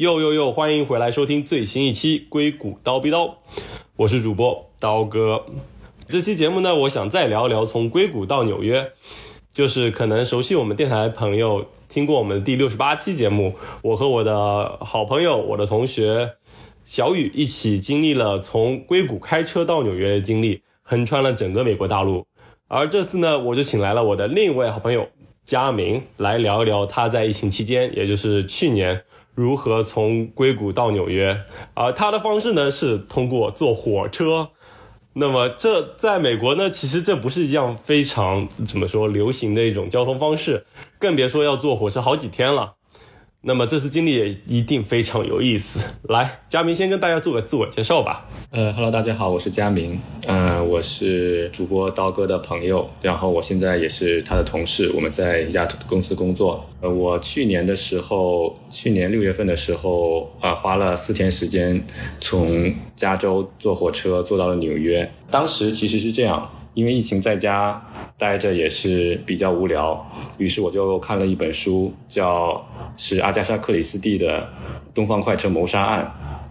又又又，欢迎回来收听最新一期《硅谷刀逼刀》，我是主播刀哥。这期节目呢，我想再聊聊从硅谷到纽约，就是可能熟悉我们电台的朋友听过我们的第六十八期节目，我和我的好朋友、我的同学小雨一起经历了从硅谷开车到纽约的经历，横穿了整个美国大陆。而这次呢，我就请来了我的另一位好朋友佳明来聊一聊他在疫情期间，也就是去年。如何从硅谷到纽约？而他的方式呢是通过坐火车。那么这在美国呢，其实这不是一样非常怎么说流行的一种交通方式，更别说要坐火车好几天了。那么这次经历也一定非常有意思。来，佳明先跟大家做个自我介绍吧。呃哈喽，大家好，我是佳明。嗯，我是主播刀哥的朋友，然后我现在也是他的同事，我们在一家公司工作。呃，我去年的时候，去年六月份的时候，啊，花了四天时间从加州坐火车坐到了纽约。当时其实是这样。因为疫情在家待着也是比较无聊，于是我就看了一本书，叫是阿加莎·克里斯蒂的《东方快车谋杀案》，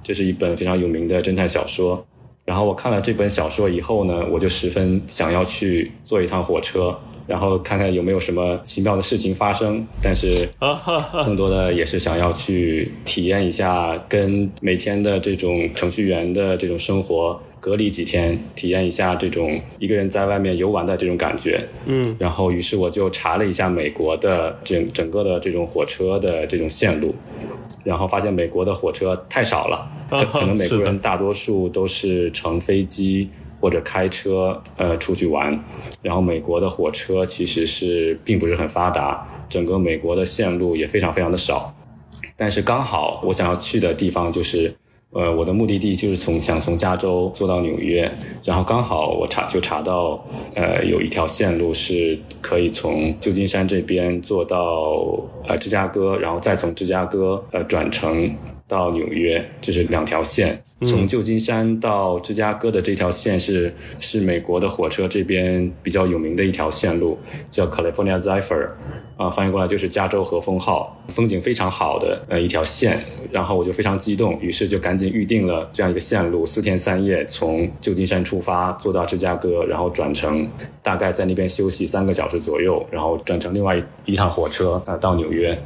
这是一本非常有名的侦探小说。然后我看了这本小说以后呢，我就十分想要去坐一趟火车，然后看看有没有什么奇妙的事情发生。但是更多的也是想要去体验一下跟每天的这种程序员的这种生活。隔离几天，体验一下这种一个人在外面游玩的这种感觉。嗯，然后于是我就查了一下美国的整整个的这种火车的这种线路，然后发现美国的火车太少了，可能美国人大多数都是乘飞机或者开车呃出去玩，然后美国的火车其实是并不是很发达，整个美国的线路也非常非常的少，但是刚好我想要去的地方就是。呃，我的目的地就是从想从加州坐到纽约，然后刚好我查就查到，呃，有一条线路是可以从旧金山这边坐到呃芝加哥，然后再从芝加哥呃转乘到纽约，这是两条线。从旧金山到芝加哥的这条线是是美国的火车这边比较有名的一条线路，叫 California Zephyr。啊，翻译过来就是加州和风号，风景非常好的呃一条线，然后我就非常激动，于是就赶紧预定了这样一个线路，四天三夜从旧金山出发，坐到芝加哥，然后转乘，大概在那边休息三个小时左右，然后转乘另外一一趟火车啊到纽约。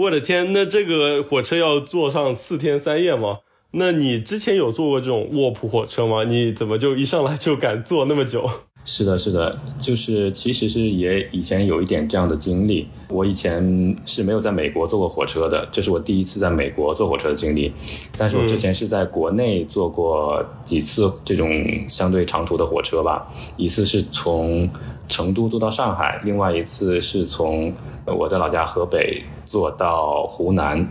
我的天，那这个火车要坐上四天三夜吗？那你之前有坐过这种卧铺火车吗？你怎么就一上来就敢坐那么久？是的，是的，就是其实是也以前有一点这样的经历。我以前是没有在美国坐过火车的，这是我第一次在美国坐火车的经历。但是我之前是在国内坐过几次这种相对长途的火车吧，一次是从成都坐到上海，另外一次是从我的老家河北坐到湖南，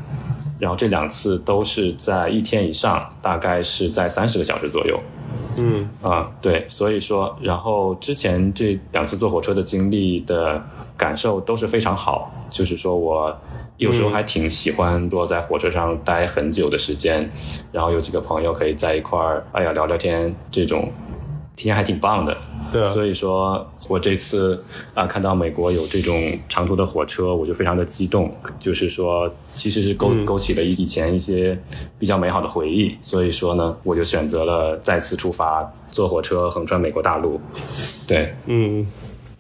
然后这两次都是在一天以上，大概是在三十个小时左右。嗯啊，对，所以说，然后之前这两次坐火车的经历的感受都是非常好，就是说我有时候还挺喜欢坐在火车上待很久的时间，然后有几个朋友可以在一块儿，哎呀聊聊天这种。体验还挺棒的，对，所以说我这次啊看到美国有这种长途的火车，我就非常的激动，就是说其实是勾勾起了以前一些比较美好的回忆，所以说呢，我就选择了再次出发，坐火车横穿美国大陆。对，嗯，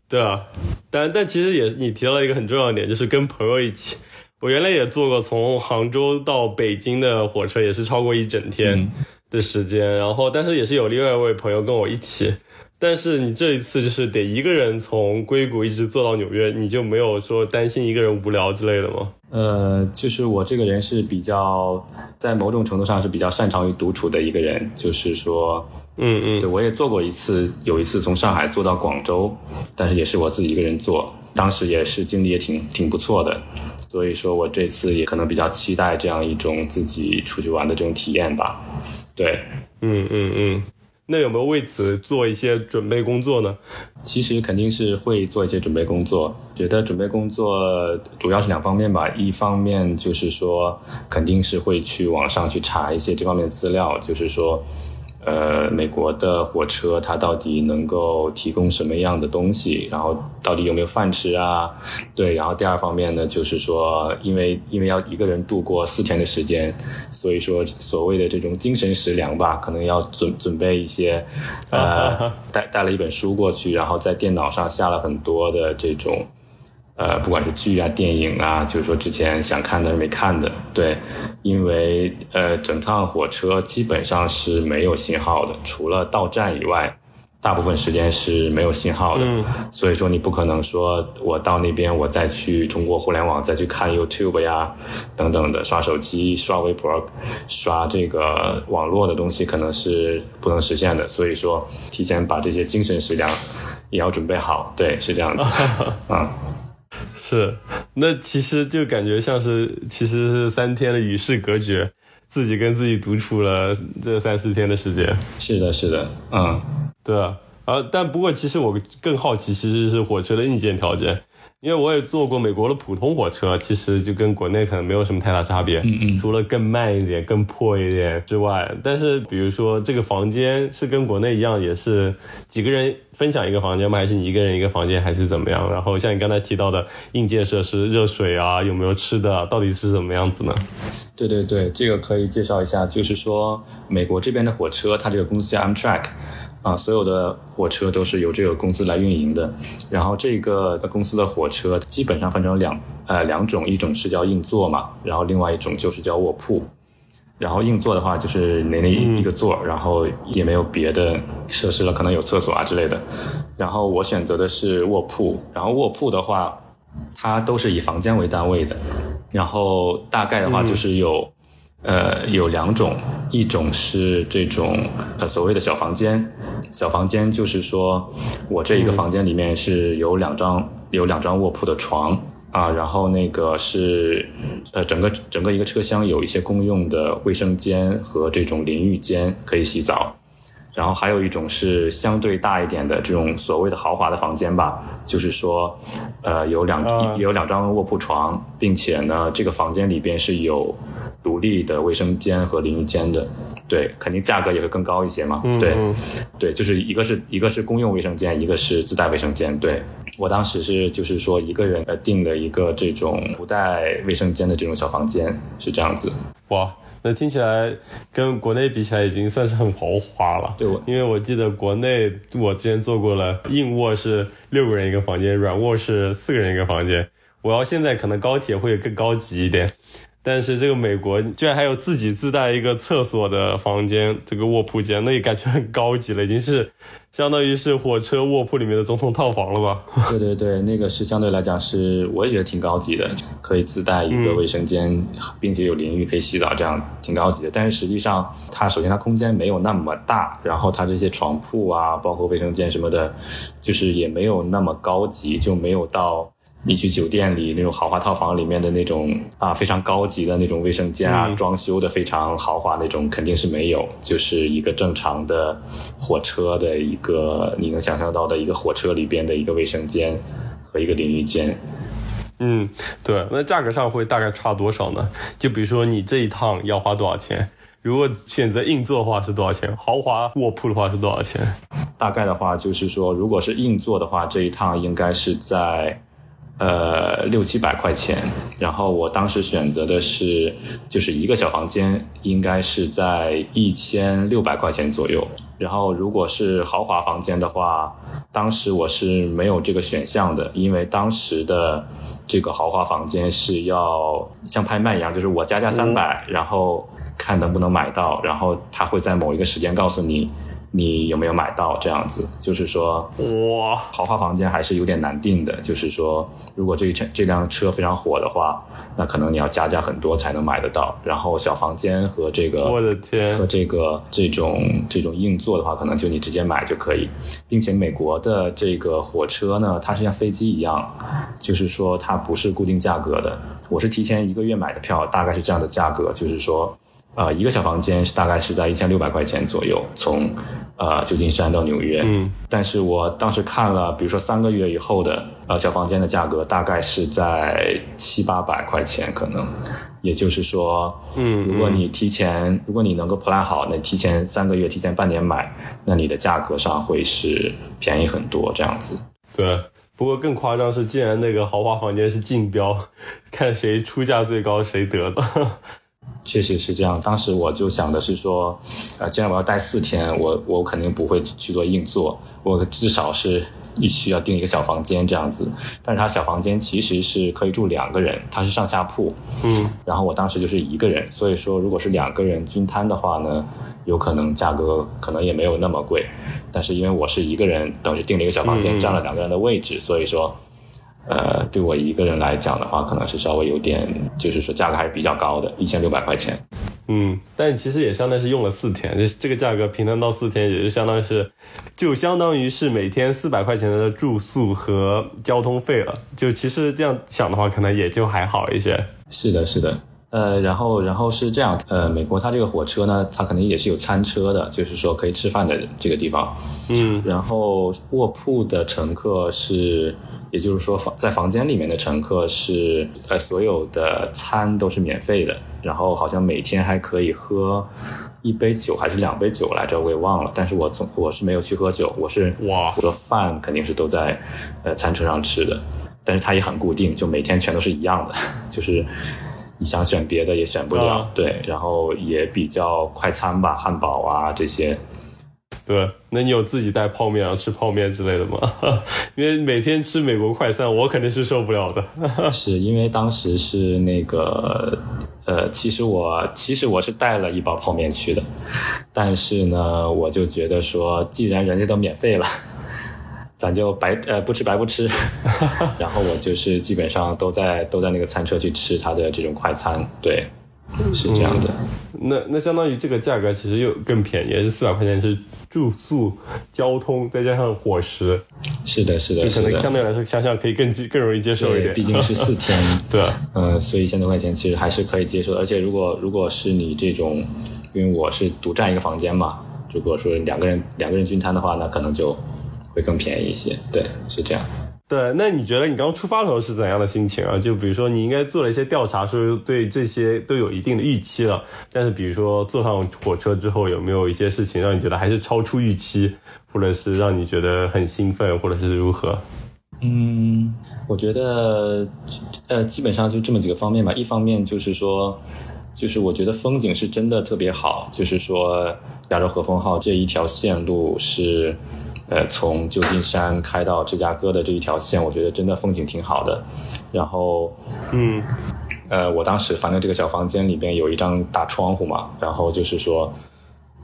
对啊，但但其实也你提到了一个很重要的点，就是跟朋友一起。我原来也坐过从杭州到北京的火车，也是超过一整天。的时间，然后但是也是有另外一位朋友跟我一起，但是你这一次就是得一个人从硅谷一直坐到纽约，你就没有说担心一个人无聊之类的吗？呃，就是我这个人是比较在某种程度上是比较擅长于独处的一个人，就是说，嗯嗯，对我也做过一次，有一次从上海坐到广州，但是也是我自己一个人坐，当时也是经历也挺挺不错的，所以说我这次也可能比较期待这样一种自己出去玩的这种体验吧。对，嗯嗯嗯，那有没有为此做一些准备工作呢？其实肯定是会做一些准备工作。觉得准备工作主要是两方面吧，一方面就是说肯定是会去网上去查一些这方面的资料，就是说，呃，美国的火车它到底能够提供什么样的东西，然后到底有没有饭吃啊？对，然后第二方面呢，就是说，因为因为要一个人度过四天的时间，所以说所谓的这种精神食粮吧，可能要准准备一些，呃，带带了一本书过去，然后在电脑上下了很多的这种。呃，不管是剧啊、电影啊，就是说之前想看但是没看的，对，因为呃，整趟火车基本上是没有信号的，除了到站以外，大部分时间是没有信号的。嗯，所以说你不可能说我到那边我再去通过互联网再去看 YouTube 呀等等的，刷手机、刷微博、刷这个网络的东西，可能是不能实现的。所以说，提前把这些精神食粮也要准备好，对，是这样子，啊。是，那其实就感觉像是，其实是三天的与世隔绝，自己跟自己独处了这三四天的时间。是的，是的，嗯，对啊，啊，但不过其实我更好奇，其实是火车的硬件条件。因为我也坐过美国的普通火车，其实就跟国内可能没有什么太大差别，嗯嗯，除了更慢一点、更破一点之外。但是，比如说这个房间是跟国内一样，也是几个人分享一个房间吗？还是你一个人一个房间，还是怎么样？然后像你刚才提到的硬件设施，热水啊，有没有吃的，到底是什么样子呢？对对对，这个可以介绍一下，就是说美国这边的火车，它这个公司叫 Amtrak。啊，所有的火车都是由这个公司来运营的。然后这个公司的火车基本上分成两呃两种，一种是叫硬座嘛，然后另外一种就是叫卧铺。然后硬座的话就是那那一个座，然后也没有别的设施了，可能有厕所啊之类的。然后我选择的是卧铺。然后卧铺的话，它都是以房间为单位的。然后大概的话就是有。呃，有两种，一种是这种呃所谓的小房间，小房间就是说我这一个房间里面是有两张有两张卧铺的床啊，然后那个是呃整个整个一个车厢有一些公用的卫生间和这种淋浴间可以洗澡，然后还有一种是相对大一点的这种所谓的豪华的房间吧，就是说呃有两有两张卧铺床，并且呢这个房间里边是有。独立的卫生间和淋浴间的，对，肯定价格也会更高一些嘛。对，对，就是一个是一个是公用卫生间，一个是自带卫生间。对我当时是就是说一个人呃订了一个这种不带卫生间的这种小房间，是这样子。哇，那听起来跟国内比起来已经算是很豪华了。对，因为我记得国内我之前做过了，硬卧是六个人一个房间，软卧是四个人一个房间。我要现在可能高铁会更高级一点。但是这个美国居然还有自己自带一个厕所的房间，这个卧铺间，那也感觉很高级了，已经是相当于是火车卧铺里面的总统套房了吧？对对对，那个是相对来讲是我也觉得挺高级的，可以自带一个卫生间，并且有淋浴可以洗澡，这样挺高级的。但是实际上，它首先它空间没有那么大，然后它这些床铺啊，包括卫生间什么的，就是也没有那么高级，就没有到。你去酒店里那种豪华套房里面的那种啊，非常高级的那种卫生间啊，装修的非常豪华那种肯定是没有，就是一个正常的火车的一个你能想象到的一个火车里边的一个卫生间和一个淋浴间。嗯，对，那价格上会大概差多少呢？就比如说你这一趟要花多少钱？如果选择硬座的话是多少钱？豪华卧铺的话是多少钱？大概的话就是说，如果是硬座的话，这一趟应该是在。呃，六七百块钱，然后我当时选择的是，就是一个小房间，应该是在一千六百块钱左右。然后如果是豪华房间的话，当时我是没有这个选项的，因为当时的这个豪华房间是要像拍卖一样，就是我加价三百，然后看能不能买到，然后他会在某一个时间告诉你。你有没有买到这样子？就是说，哇，豪华房间还是有点难定的。就是说，如果这一车这辆车非常火的话，那可能你要加价很多才能买得到。然后小房间和这个，我的天，和这个这种这种硬座的话，可能就你直接买就可以。并且美国的这个火车呢，它是像飞机一样，就是说它不是固定价格的。我是提前一个月买的票，大概是这样的价格，就是说。呃，一个小房间是大概是在一千六百块钱左右，从呃旧金山到纽约。嗯，但是我当时看了，比如说三个月以后的呃小房间的价格，大概是在七八百块钱，可能。也就是说，嗯，如果你提前，如果你能够 plan 好，那提前三个月、提前半年买，那你的价格上会是便宜很多，这样子。对。不过更夸张是，竟然那个豪华房间是竞标，看谁出价最高谁得的。确实是这样。当时我就想的是说，呃，既然我要待四天，我我肯定不会去做硬座，我至少是必须要订一个小房间这样子。但是它小房间其实是可以住两个人，它是上下铺。嗯。然后我当时就是一个人，所以说如果是两个人均摊的话呢，有可能价格可能也没有那么贵。但是因为我是一个人，等于订了一个小房间，占了两个人的位置，所以说，呃，对我一个人来讲的话，可能是稍微有点，就是说价格还是比较高的，一千六百块钱。嗯，但其实也相当于是用了四天，这这个价格平摊到四天，也就相当于是，就相当于是每天四百块钱的住宿和交通费了。就其实这样想的话，可能也就还好一些。是的，是的。呃，然后，然后是这样，呃，美国它这个火车呢，它肯定也是有餐车的，就是说可以吃饭的这个地方。嗯，然后卧铺的乘客是，也就是说房在房间里面的乘客是，呃，所有的餐都是免费的，然后好像每天还可以喝一杯酒还是两杯酒来着，我也忘了。但是我总我是没有去喝酒，我是哇，我说饭肯定是都在呃餐车上吃的，但是它也很固定，就每天全都是一样的，就是。你想选别的也选不了，对，然后也比较快餐吧，汉堡啊这些。对，那你有自己带泡面啊，吃泡面之类的吗？因为每天吃美国快餐，我肯定是受不了的。是因为当时是那个，呃，其实我其实我是带了一包泡面去的，但是呢，我就觉得说，既然人家都免费了。咱就白呃不吃白不吃，然后我就是基本上都在都在那个餐车去吃它的这种快餐，对，是这样的。那那相当于这个价格其实又更便宜，是四百块钱是住宿、交通再加上伙食。是的，是的，可能相对来说想想可以更更容易接受一点，毕竟是四天。对，嗯，所以一千多块钱其实还是可以接受，而且如果如果是你这种，因为我是独占一个房间嘛，如果说两个人两个人均摊的话，那可能就。会更便宜一些，对，是这样。对，那你觉得你刚出发的时候是怎样的心情啊？就比如说，你应该做了一些调查，说对这些都有一定的预期了。但是，比如说坐上火车之后，有没有一些事情让你觉得还是超出预期，或者是让你觉得很兴奋，或者是如何？嗯，我觉得，呃，基本上就这么几个方面吧。一方面就是说，就是我觉得风景是真的特别好，就是说，亚洲和风号这一条线路是。呃，从旧金山开到芝加哥的这一条线，我觉得真的风景挺好的。然后，嗯，呃，我当时反正这个小房间里边有一张大窗户嘛，然后就是说，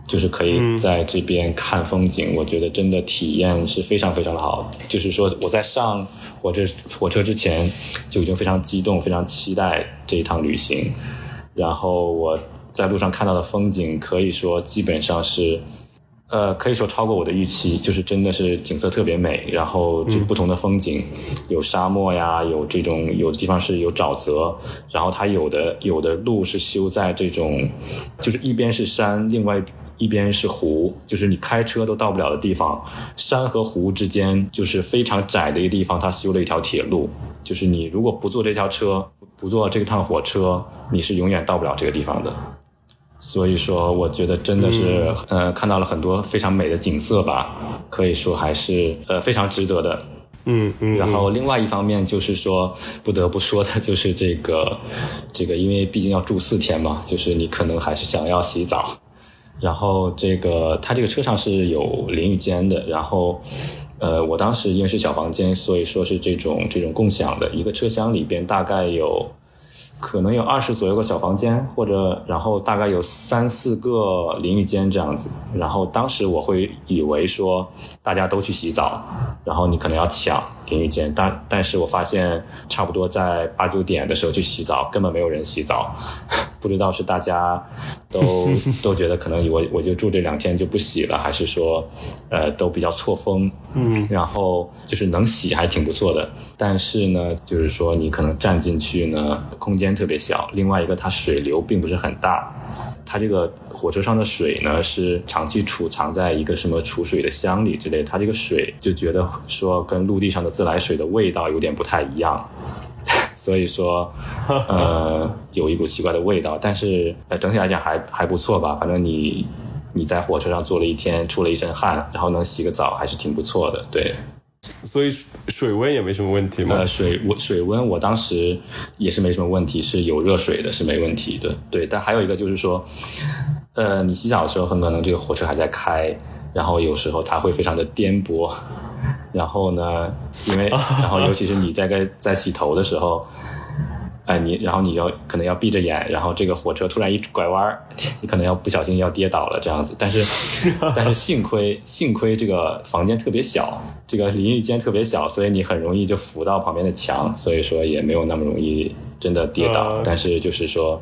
就是可以在这边看风景，我觉得真的体验是非常非常的好。就是说我在上火车火车之前就已经非常激动，非常期待这一趟旅行。然后我在路上看到的风景，可以说基本上是。呃，可以说超过我的预期，就是真的是景色特别美，然后就不同的风景，有沙漠呀，有这种有的地方是有沼泽，然后它有的有的路是修在这种，就是一边是山，另外一边是湖，就是你开车都到不了的地方，山和湖之间就是非常窄的一个地方，它修了一条铁路，就是你如果不坐这条车，不坐这趟火车，你是永远到不了这个地方的。所以说，我觉得真的是，呃，看到了很多非常美的景色吧，可以说还是呃非常值得的。嗯嗯。然后另外一方面就是说，不得不说的就是这个，这个因为毕竟要住四天嘛，就是你可能还是想要洗澡。然后这个它这个车上是有淋浴间的，然后，呃，我当时因为是小房间，所以说是这种这种共享的一个车厢里边大概有。可能有二十左右个小房间，或者然后大概有三四个淋浴间这样子。然后当时我会以为说大家都去洗澡，然后你可能要抢淋浴间。但但是我发现差不多在八九点的时候去洗澡，根本没有人洗澡。不知道是大家都 都觉得可能我我就住这两天就不洗了，还是说呃都比较错峰。嗯，然后就是能洗还挺不错的。但是呢，就是说你可能站进去呢，空间特别小。另外一个，它水流并不是很大，它这个火车上的水呢是长期储藏在一个什么储水的箱里之类，它这个水就觉得说跟陆地上的自来水的味道有点不太一样，所以说呃有一股奇怪的味道，但是呃整体来讲还还不错吧，反正你你在火车上坐了一天，出了一身汗，然后能洗个澡还是挺不错的，对。所以水温也没什么问题吗？呃，水温水温我当时也是没什么问题，是有热水的，是没问题的。对，但还有一个就是说，呃，你洗澡的时候很可能这个火车还在开，然后有时候它会非常的颠簸，然后呢，因为然后尤其是你在在在洗头的时候。哎，你然后你要可能要闭着眼，然后这个火车突然一拐弯 你可能要不小心要跌倒了这样子。但是，但是幸亏幸亏这个房间特别小，这个淋浴间特别小，所以你很容易就扶到旁边的墙，所以说也没有那么容易真的跌倒。但是就是说，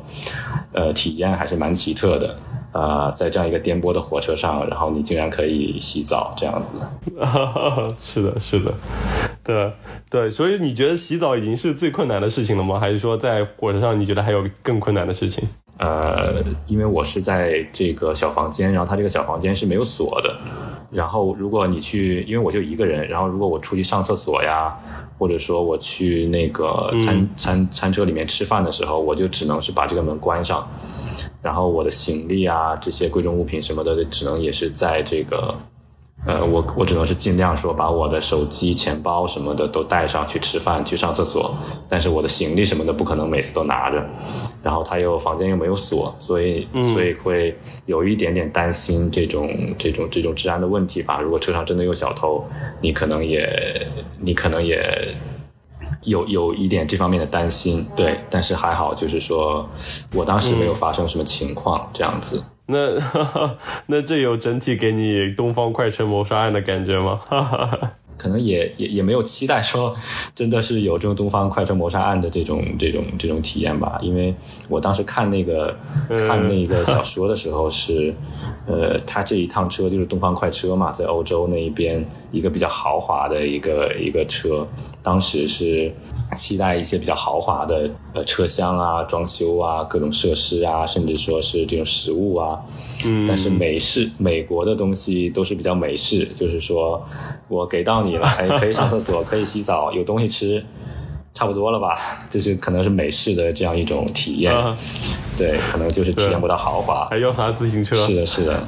呃，体验还是蛮奇特的。啊，在这样一个颠簸的火车上，然后你竟然可以洗澡这样子，是的，是的，对对，所以你觉得洗澡已经是最困难的事情了吗？还是说在火车上你觉得还有更困难的事情？呃，因为我是在这个小房间，然后它这个小房间是没有锁的，然后如果你去，因为我就一个人，然后如果我出去上厕所呀，或者说我去那个餐餐餐车里面吃饭的时候，我就只能是把这个门关上。然后我的行李啊，这些贵重物品什么的，只能也是在这个，呃，我我只能是尽量说把我的手机、钱包什么的都带上去吃饭、去上厕所。但是我的行李什么的不可能每次都拿着。然后他又房间又没有锁，所以所以会有一点点担心这种这种这种治安的问题吧。如果车上真的有小偷，你可能也你可能也。有有一点这方面的担心，对，但是还好，就是说我当时没有发生什么情况，这样子。那 那这有整体给你东方快车谋杀案的感觉吗？可能也也也没有期待说，真的是有这种东方快车谋杀案的这种这种这种体验吧？因为我当时看那个看那个小说的时候是，呃，他这一趟车就是东方快车嘛，在欧洲那一边一个比较豪华的一个一个车，当时是期待一些比较豪华的呃车厢啊、装修啊、各种设施啊，甚至说是这种食物啊。嗯。但是美式美国的东西都是比较美式，就是说我给到。你了，可 以可以上厕所，可以洗澡，有东西吃，差不多了吧？就是可能是美式的这样一种体验，对，可能就是体验不到豪华。还要啥自行车？是的，是的。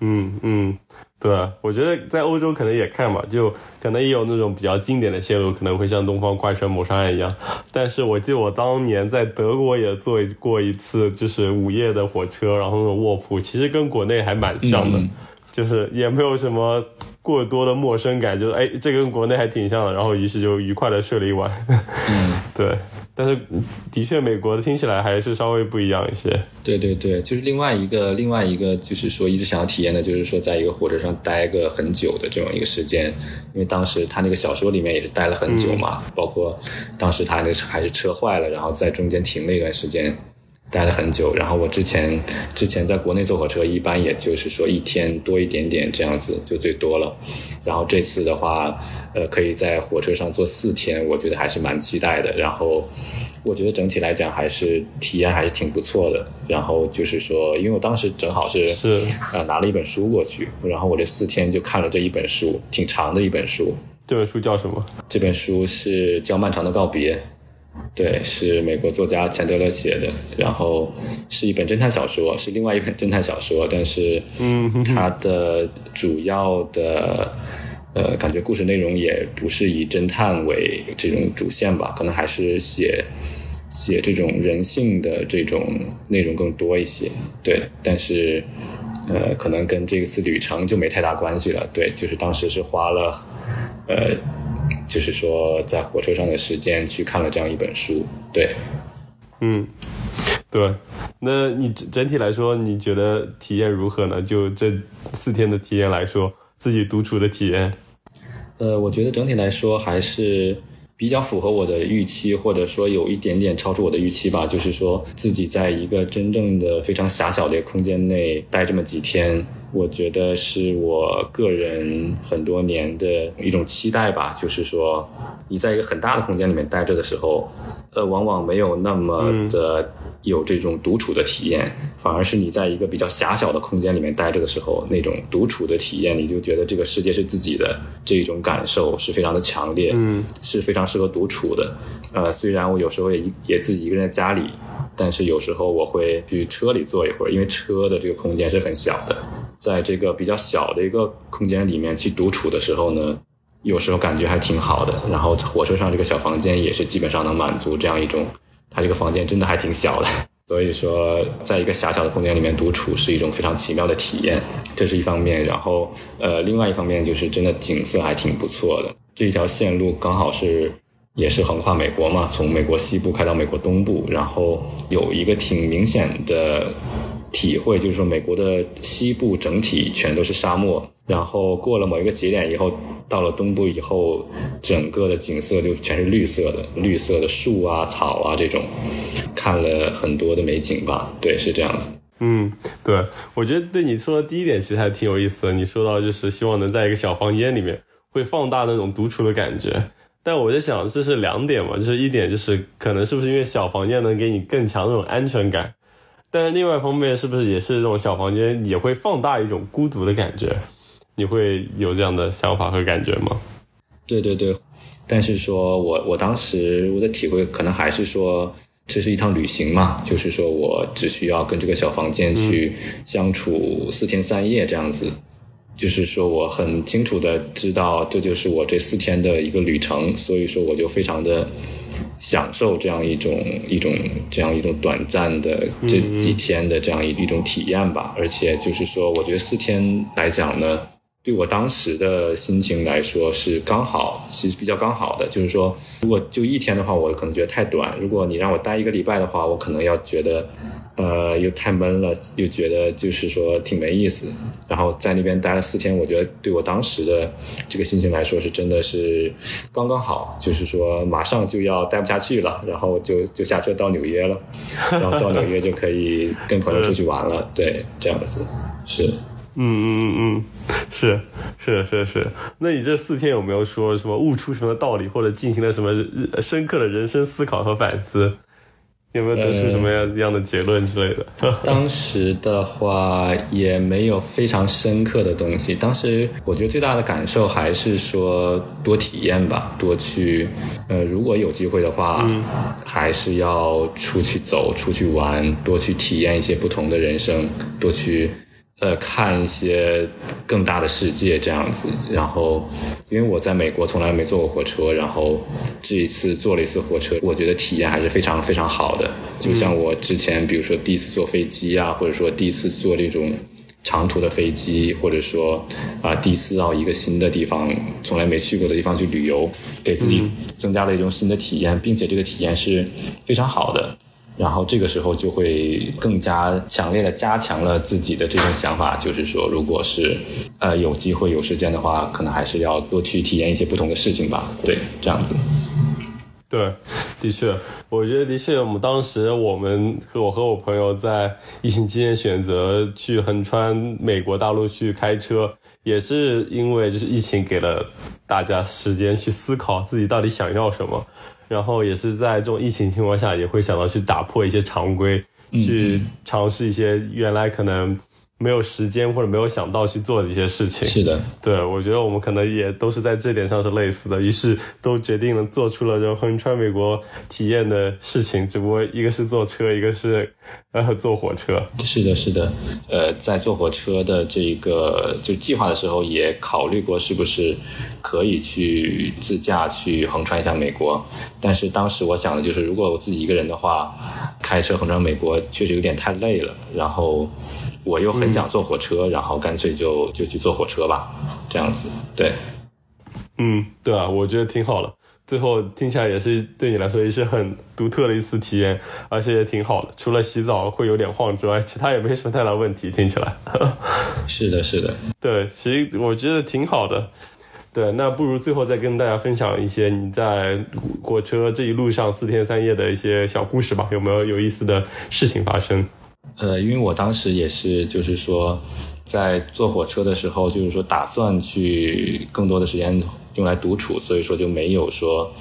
嗯嗯，对，我觉得在欧洲可能也看吧，就可能也有那种比较经典的线路，可能会像东方快车谋杀案一样。但是我记得我当年在德国也坐过一次，就是午夜的火车，然后那种卧铺，其实跟国内还蛮像的，就是也没有什么。过多的陌生感，就是哎，这跟国内还挺像的，然后于是就愉快的睡了一晚。嗯，对，但是的确美国的听起来还是稍微不一样一些。对对对，就是另外一个另外一个就是说一直想要体验的，就是说在一个火车上待个很久的这种一个时间，因为当时他那个小说里面也是待了很久嘛，包括当时他那还是车坏了，然后在中间停了一段时间。待了很久，然后我之前之前在国内坐火车，一般也就是说一天多一点点这样子就最多了。然后这次的话，呃，可以在火车上坐四天，我觉得还是蛮期待的。然后我觉得整体来讲还是体验还是挺不错的。然后就是说，因为我当时正好是是呃拿了一本书过去，然后我这四天就看了这一本书，挺长的一本书。这本书叫什么？这本书是叫《漫长的告别》。对，是美国作家钱德勒写的，然后是一本侦探小说，是另外一本侦探小说，但是，嗯，它的主要的，呃，感觉故事内容也不是以侦探为这种主线吧，可能还是写写这种人性的这种内容更多一些。对，但是，呃，可能跟这次旅程就没太大关系了。对，就是当时是花了，呃。就是说，在火车上的时间去看了这样一本书，对，嗯，对，那你整整体来说，你觉得体验如何呢？就这四天的体验来说，自己独处的体验，呃，我觉得整体来说还是比较符合我的预期，或者说有一点点超出我的预期吧。就是说自己在一个真正的非常狭小的空间内待这么几天。我觉得是我个人很多年的一种期待吧，就是说，你在一个很大的空间里面待着的时候，呃，往往没有那么的有这种独处的体验，反而是你在一个比较狭小的空间里面待着的时候，那种独处的体验，你就觉得这个世界是自己的这种感受是非常的强烈，嗯，是非常适合独处的。呃，虽然我有时候也也自己一个人在家里。但是有时候我会去车里坐一会儿，因为车的这个空间是很小的，在这个比较小的一个空间里面去独处的时候呢，有时候感觉还挺好的。然后火车上这个小房间也是基本上能满足这样一种，它这个房间真的还挺小的，所以说在一个狭小的空间里面独处是一种非常奇妙的体验，这是一方面。然后呃，另外一方面就是真的景色还挺不错的，这一条线路刚好是。也是横跨美国嘛，从美国西部开到美国东部，然后有一个挺明显的体会，就是说美国的西部整体全都是沙漠，然后过了某一个节点以后，到了东部以后，整个的景色就全是绿色的，绿色的树啊、草啊这种，看了很多的美景吧。对，是这样子。嗯，对，我觉得对你说的第一点其实还挺有意思的。你说到就是希望能在一个小房间里面，会放大那种独处的感觉。但我在想，这是两点嘛，就是一点就是可能是不是因为小房间能给你更强那种安全感，但是另外一方面是不是也是这种小房间也会放大一种孤独的感觉？你会有这样的想法和感觉吗？对对对，但是说我我当时我的体会可能还是说这是一趟旅行嘛，就是说我只需要跟这个小房间去相处四天三夜这样子。就是说，我很清楚的知道，这就是我这四天的一个旅程，所以说我就非常的享受这样一种一种这样一种短暂的这几天的这样一一种体验吧。而且就是说，我觉得四天来讲呢，对我当时的心情来说是刚好，其实比较刚好的。就是说，如果就一天的话，我可能觉得太短；如果你让我待一个礼拜的话，我可能要觉得。呃，又太闷了，又觉得就是说挺没意思。然后在那边待了四天，我觉得对我当时的这个心情来说是真的是刚刚好，就是说马上就要待不下去了，然后就就下车到纽约了，然后到纽约就可以跟朋友出去玩了。对，这样子是，嗯嗯嗯嗯，是是是是。那你这四天有没有说什么悟出什么道理，或者进行了什么深刻的人生思考和反思？有没有得出什么样样的结论之类的？当时的话也没有非常深刻的东西。当时我觉得最大的感受还是说多体验吧，多去。呃，如果有机会的话，还是要出去走、出去玩，多去体验一些不同的人生，多去。呃，看一些更大的世界这样子，然后，因为我在美国从来没坐过火车，然后这一次坐了一次火车，我觉得体验还是非常非常好的。就像我之前，比如说第一次坐飞机啊，或者说第一次坐这种长途的飞机，或者说啊第一次到一个新的地方，从来没去过的地方去旅游，给自己增加了一种新的体验，并且这个体验是非常好的。然后这个时候就会更加强烈的加强了自己的这种想法，就是说，如果是呃有机会有时间的话，可能还是要多去体验一些不同的事情吧。对，这样子。对，的确，我觉得的确，我们当时我们和我和我朋友在疫情期间选择去横穿美国大陆去开车，也是因为就是疫情给了大家时间去思考自己到底想要什么。然后也是在这种疫情情况下，也会想到去打破一些常规，去尝试一些原来可能。没有时间或者没有想到去做的一些事情，是的，对我觉得我们可能也都是在这点上是类似的，于是都决定了做出了就横穿美国体验的事情，只不过一个是坐车，一个是呃坐火车。是的，是的，呃，在坐火车的这个就计划的时候也考虑过是不是可以去自驾去横穿一下美国，但是当时我想的就是如果我自己一个人的话，开车横穿美国确实有点太累了，然后。我又很想坐火车，然后干脆就就去坐火车吧，这样子，对，嗯，对啊，我觉得挺好的。最后听起来也是对你来说也是很独特的一次体验，而且也挺好的。除了洗澡会有点晃之外，其他也没什么太大问题。听起来，是的，是的，对，其实我觉得挺好的。对，那不如最后再跟大家分享一些你在火车这一路上四天三夜的一些小故事吧？有没有有意思的事情发生？呃，因为我当时也是，就是说，在坐火车的时候，就是说打算去更多的时间用来独处，所以说就没有说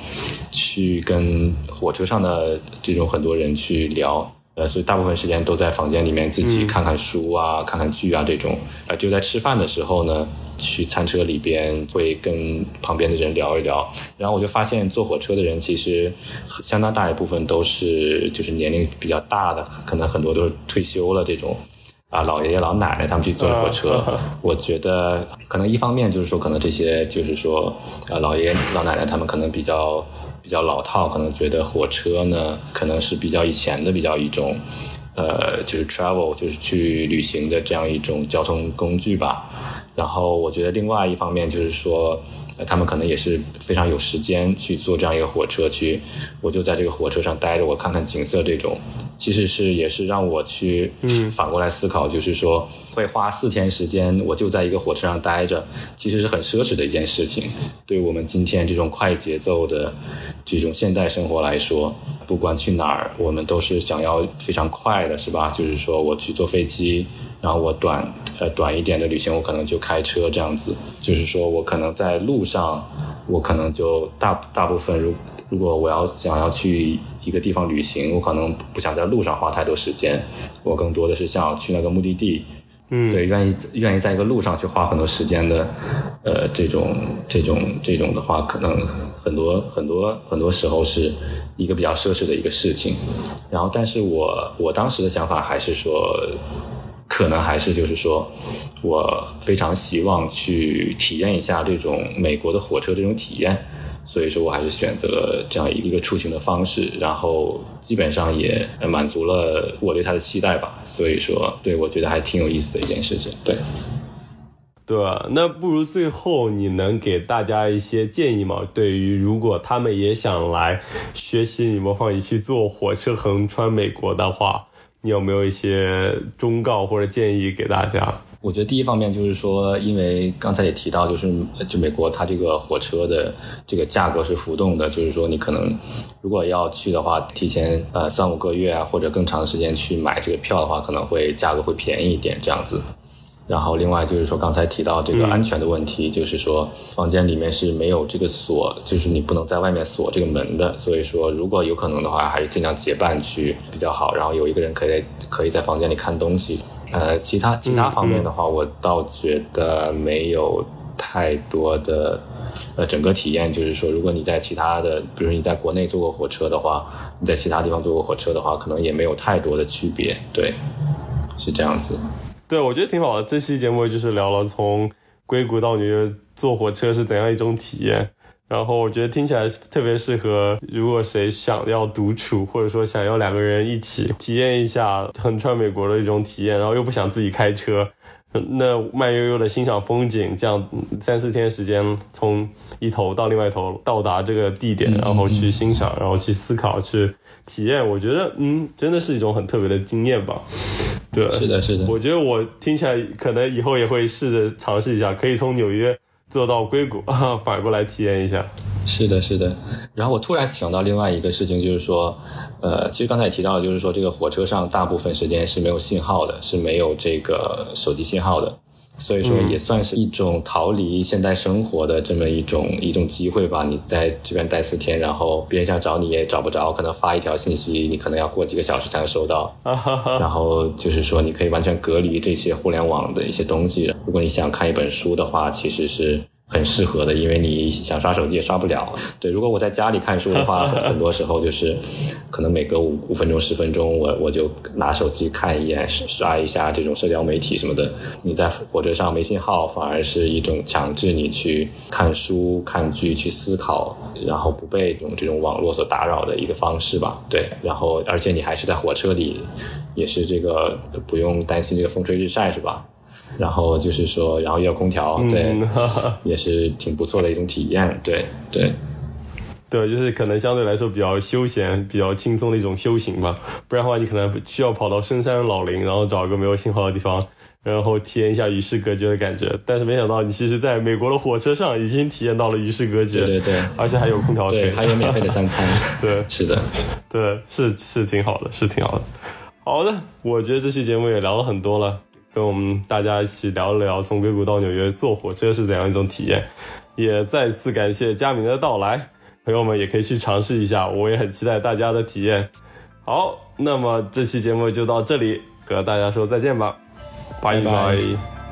去跟火车上的这种很多人去聊。呃，所以大部分时间都在房间里面自己看看书啊、看看剧啊这种。呃，就在吃饭的时候呢，去餐车里边会跟旁边的人聊一聊。然后我就发现坐火车的人其实相当大一部分都是就是年龄比较大的，可能很多都是退休了这种。啊，老爷爷老奶奶他们去坐火车，我觉得可能一方面就是说，可能这些就是说，啊，老爷爷老奶奶他们可能比较比较老套，可能觉得火车呢可能是比较以前的比较一种，呃，就是 travel 就是去旅行的这样一种交通工具吧。然后我觉得另外一方面就是说。他们可能也是非常有时间去坐这样一个火车去，我就在这个火车上待着，我看看景色，这种其实是也是让我去反过来思考，就是说会花四天时间，我就在一个火车上待着，其实是很奢侈的一件事情。对我们今天这种快节奏的这种现代生活来说，不管去哪儿，我们都是想要非常快的，是吧？就是说我去坐飞机。然后我短呃短一点的旅行，我可能就开车这样子，就是说我可能在路上，我可能就大大部分如如果我要想要去一个地方旅行，我可能不想在路上花太多时间，我更多的是想要去那个目的地，嗯，对，愿意愿意在一个路上去花很多时间的，呃，这种这种这种的话，可能很多很多很多时候是一个比较奢侈的一个事情。然后，但是我我当时的想法还是说。可能还是就是说，我非常希望去体验一下这种美国的火车这种体验，所以说我还是选择了这样一个出行的方式，然后基本上也满足了我对他的期待吧。所以说，对我觉得还挺有意思的一件事情。对，对？那不如最后你能给大家一些建议吗？对于如果他们也想来学习你模仿你去坐火车横穿美国的话。你有没有一些忠告或者建议给大家？我觉得第一方面就是说，因为刚才也提到，就是就美国它这个火车的这个价格是浮动的，就是说你可能如果要去的话，提前呃三五个月啊或者更长时间去买这个票的话，可能会价格会便宜一点这样子。然后，另外就是说，刚才提到这个安全的问题，就是说，房间里面是没有这个锁，就是你不能在外面锁这个门的。所以说，如果有可能的话，还是尽量结伴去比较好。然后有一个人可以可以在房间里看东西。呃，其他其他方面的话，我倒觉得没有太多的。呃，整个体验就是说，如果你在其他的，比如你在国内坐过火车的话，你在其他地方坐过火车的话，可能也没有太多的区别。对，是这样子。对，我觉得挺好的。这期节目就是聊了从硅谷到纽约坐火车是怎样一种体验，然后我觉得听起来特别适合，如果谁想要独处，或者说想要两个人一起体验一下横穿美国的一种体验，然后又不想自己开车。那慢悠悠的欣赏风景，这样三四天时间从一头到另外一头到达这个地点，然后去欣赏，然后去思考，去体验，我觉得嗯，真的是一种很特别的经验吧。对，是的，是的。我觉得我听起来可能以后也会试着尝试一下，可以从纽约坐到硅谷，反过来体验一下。是的，是的。然后我突然想到另外一个事情，就是说，呃，其实刚才也提到了，就是说这个火车上大部分时间是没有信号的，是没有这个手机信号的，所以说也算是一种逃离现代生活的这么一种一种机会吧。你在这边待四天，然后别人想找你也找不着，可能发一条信息，你可能要过几个小时才能收到。然后就是说，你可以完全隔离这些互联网的一些东西。如果你想看一本书的话，其实是。很适合的，因为你想刷手机也刷不了。对，如果我在家里看书的话，很多时候就是可能每隔五五分钟、十分钟，我我就拿手机看一眼，刷一下这种社交媒体什么的。你在火车上没信号，反而是一种强制你去看书、看剧、去思考，然后不被这种这种网络所打扰的一个方式吧。对，然后而且你还是在火车里，也是这个不用担心这个风吹日晒，是吧？然后就是说，然后也有空调，对，也是挺不错的一种体验，对对对，就是可能相对来说比较休闲、比较轻松的一种修行吧。不然的话，你可能需要跑到深山老林，然后找一个没有信号的地方，然后体验一下与世隔绝的感觉。但是没想到，你其实在美国的火车上已经体验到了与世隔绝，对对对，而且还有空调吹，还有免费的三餐，对，是的，对，是是挺好的，是挺好的。好的，我觉得这期节目也聊了很多了。跟我们大家一起聊一聊从硅谷到纽约坐火车是怎样一种体验。也再次感谢佳明的到来，朋友们也可以去尝试一下，我也很期待大家的体验。好，那么这期节目就到这里，和大家说再见吧，拜拜。